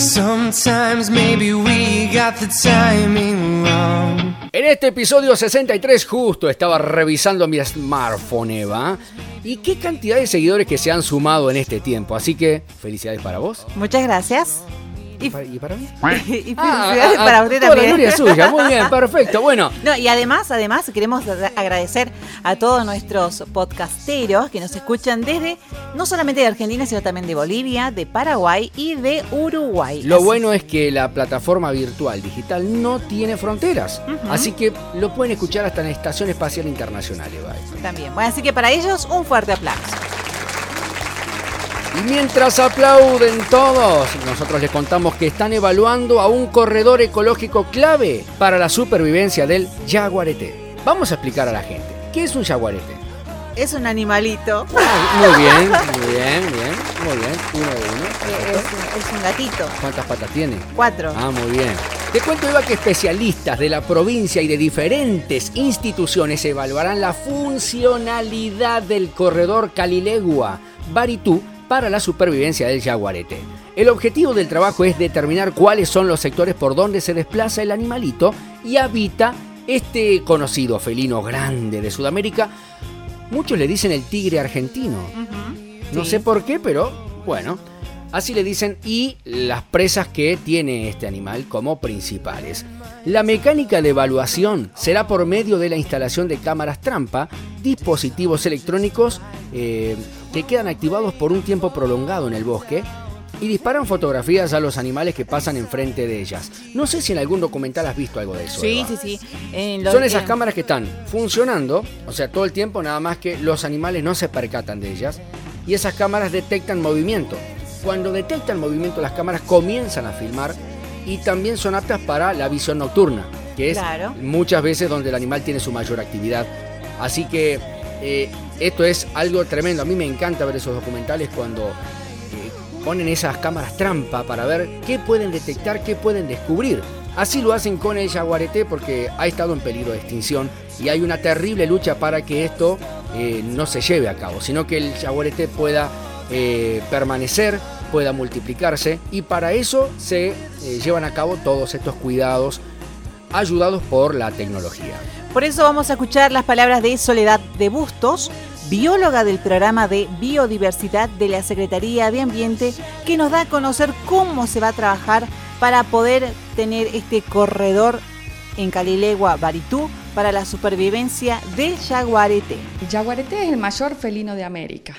Sometimes maybe we got the timing wrong. En este episodio 63 justo estaba revisando mi smartphone, Eva. Y qué cantidad de seguidores que se han sumado en este tiempo. Así que felicidades para vos. Muchas gracias. ¿Y para, y para mí? y Ah, felicidades ah, para ah, usted toda la también. gloria es suya. Muy bien, perfecto. Bueno, No, y además, además queremos agradecer a todos nuestros podcasteros que nos escuchan desde no solamente de Argentina, sino también de Bolivia, de Paraguay y de Uruguay. lo Así- bueno es que la plataforma virtual digital no tiene fronteras. Así que lo pueden escuchar hasta en la Estación Espacial Internacional, Eva. También. Bueno, así que para ellos un fuerte aplauso. Y mientras aplauden todos, nosotros les contamos que están evaluando a un corredor ecológico clave para la supervivencia del jaguarete. Vamos a explicar a la gente, ¿qué es un jaguarete? Es un animalito. Ah, Muy bien, muy bien, bien, muy bien, uno de uno. eh, Es, un- es un gatito. ¿Cuántas patas tiene? Cuatro. Ah, muy bien. Te cuento, Eva, que especialistas de la provincia y de diferentes instituciones evaluarán la funcionalidad del corredor Calilegua Baritú para la supervivencia del jaguarete. El objetivo del trabajo es determinar cuáles son los sectores por donde se desplaza el animalito y habita este conocido felino grande de Sudamérica. Muchos le dicen el tigre argentino. No Sí. sé por qué, pero bueno, así le dicen y las presas que tiene este animal como principales. La mecánica de evaluación será por medio de la instalación de cámaras trampa, dispositivos electrónicos eh, que quedan activados por un tiempo prolongado en el bosque y disparan fotografías a los animales que pasan enfrente de ellas. No sé si en algún documental has visto algo de eso. Sí, Eva. sí, sí. Son esas cámaras que están funcionando, o sea, todo el tiempo, nada más que los animales no se percatan de ellas. Y esas cámaras detectan movimiento. Cuando detectan movimiento, las cámaras comienzan a filmar y también son aptas para la visión nocturna, que es Claro. muchas veces donde el animal tiene su mayor actividad. Así que eh, esto es algo tremendo. A mí me encanta ver esos documentales cuando eh, ponen esas cámaras trampa para ver qué pueden detectar, qué pueden descubrir. Así lo hacen con el jaguarete porque ha estado en peligro de extinción y hay una terrible lucha para que esto eh, no se lleve a cabo, sino que el jaguarete pueda permanecer, pueda multiplicarse y para eso se eh, llevan a cabo todos estos cuidados ayudados por la tecnología. Por eso vamos a escuchar las palabras de Soledad de Bustos, bióloga del programa de biodiversidad de la Secretaría de Ambiente, que nos da a conocer cómo se va a trabajar para poder tener este corredor en Calilegua, Baritú, para la supervivencia del jaguarete. El jaguarete es el mayor felino de América.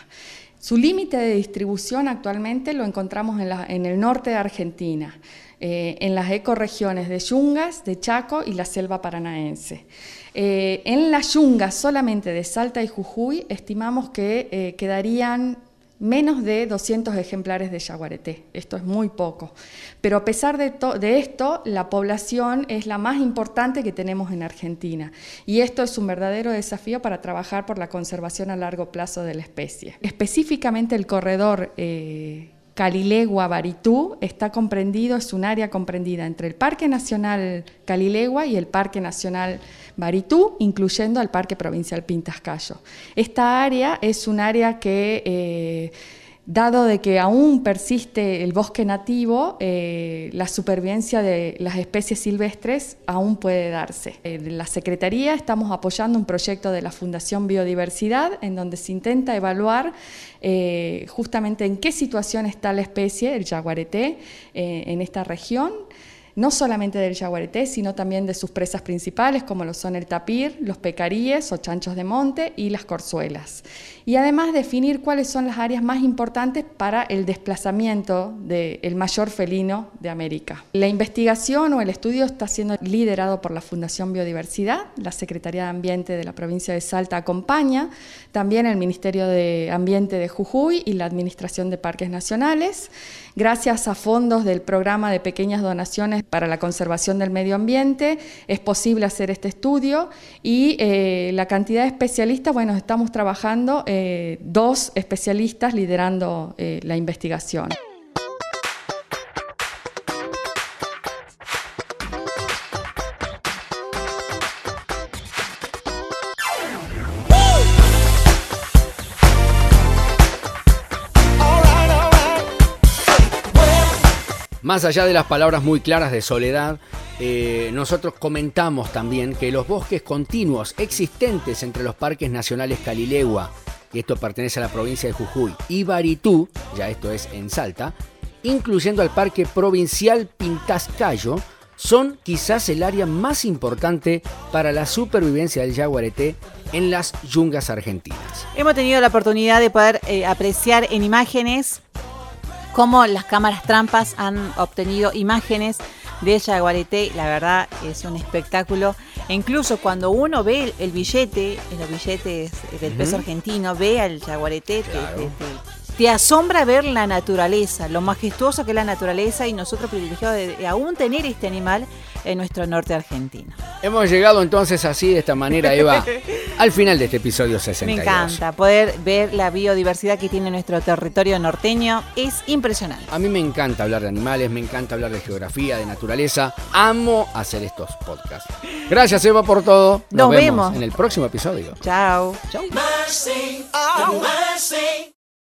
Su límite de distribución actualmente lo encontramos en, en el norte de Argentina, eh, en las ecorregiones de Yungas, de Chaco y la selva paranaense. Eh, en las Yungas solamente de Salta y Jujuy estimamos que eh, quedarían menos de 200 ejemplares de jaguarete. Esto es muy poco. Pero a pesar de, de esto, la población es la más importante que tenemos en Argentina. Y esto es un verdadero desafío para trabajar por la conservación a largo plazo de la especie. Específicamente el corredor eh, Calilegua Baritú está comprendido, es un área comprendida entre el Parque Nacional Calilegua y el Parque Nacional Baritú, incluyendo al Parque Provincial Pintascayo. Esta área es un área que, eh, dado de que aún persiste el bosque nativo, eh, la supervivencia de las especies silvestres aún puede darse. En la Secretaría estamos apoyando un proyecto de la Fundación Biodiversidad en donde se intenta evaluar eh, justamente en qué situación está la especie, el jaguarete, eh, en esta región no solamente del jaguarete, sino también de sus presas principales, como lo son el tapir, los pecaríes o chanchos de monte y las corzuelas. Y además definir cuáles son las áreas más importantes para el desplazamiento del mayor felino de América. La investigación o el estudio está siendo liderado por la Fundación Biodiversidad, la Secretaría de Ambiente de la provincia de Salta acompaña, también el Ministerio de Ambiente de Jujuy y la Administración de Parques Nacionales. Gracias a fondos del programa de pequeñas donaciones para la conservación del medio ambiente es posible hacer este estudio y eh, la cantidad de especialistas, bueno, estamos trabajando eh, dos especialistas liderando eh, la investigación. Más allá de las palabras muy claras de soledad, eh, nosotros comentamos también que los bosques continuos existentes entre los parques nacionales Calilegua, y esto pertenece a la provincia de Jujuy, y Baritú, ya esto es en Salta, incluyendo al Parque Provincial Pintascayo, son quizás el área más importante para la supervivencia del jaguarete en las yungas argentinas. Hemos tenido la oportunidad de poder eh, apreciar en imágenes cómo las cámaras trampas han obtenido imágenes de jaguarete. La verdad es un espectáculo. E incluso cuando uno ve el, billete, los billetes del peso argentino, ve al jaguarete, te asombra ver la naturaleza, lo majestuoso que es la naturaleza y nosotros privilegiados de, aún tener este animal en nuestro norte argentino. Hemos llegado entonces así, de esta manera, Eva, al final de este episodio 62. Me encanta poder ver la biodiversidad que tiene nuestro territorio norteño. Es impresionante. A mí me encanta hablar de animales, me encanta hablar de geografía, de naturaleza. Amo hacer estos podcasts. Gracias, Eva, por todo. Nos, vemos, en el próximo episodio. Chao. Chao.